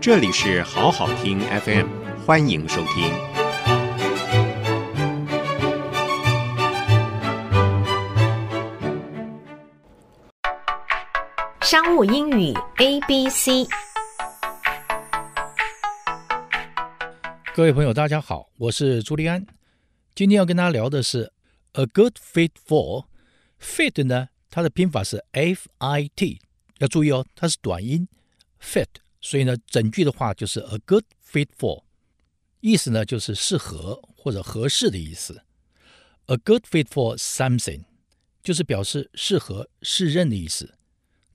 这里是好好听 FM，欢迎收听。商务英语 A B C，各位朋友，大家好，我是朱利安。今天要跟大家聊的是 A good fit for fit 呢，它的拼法是 F I T，要注意哦，它是短音 fit，所以呢，整句的话就是 A good fit for，意思呢就是适合或者合适的意思。A good fit for something 就是表示适合、适任的意思。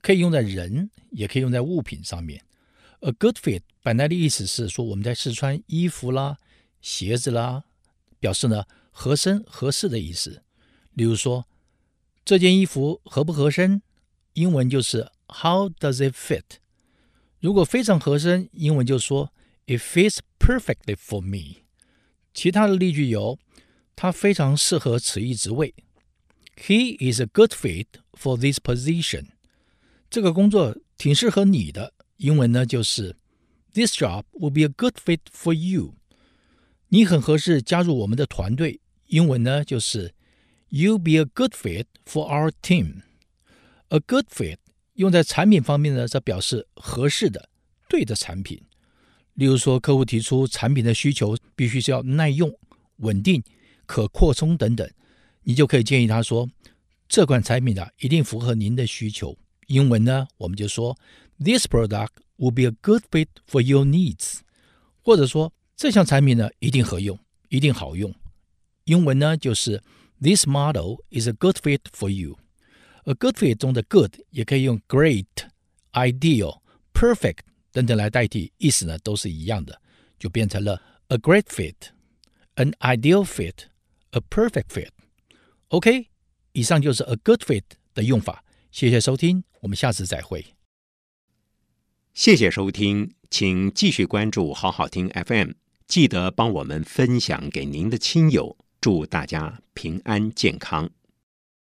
可以用在人，也可以用在物品上面。A good fit 本来的意思是说我们在试穿衣服啦、鞋子啦，表示呢合身、合适的意思。例如说，这件衣服合不合身？英文就是 How does it fit？如果非常合身，英文就说 It fits perfectly for me。其他的例句有：他非常适合此一职位。He is a good fit for this position。这个工作挺适合你的，英文呢就是 This job will be a good fit for you。你很合适加入我们的团队，英文呢就是 You'll be a good fit for our team。A good fit 用在产品方面呢，则表示合适的、对的产品。例如说，客户提出产品的需求必须是要耐用、稳定、可扩充等等，你就可以建议他说，这款产品啊，一定符合您的需求。英文呢，我们就说 This product will be a good fit for your needs，或者说这项产品呢一定合用，一定好用。英文呢就是 This model is a good fit for you。A good fit 中的 good 也可以用 great、ideal、perfect 等等来代替，意思呢都是一样的，就变成了 a great fit、an ideal fit、a perfect fit。OK，以上就是 a good fit 的用法。谢谢收听，我们下次再会。谢谢收听，请继续关注好好听 FM，记得帮我们分享给您的亲友，祝大家平安健康。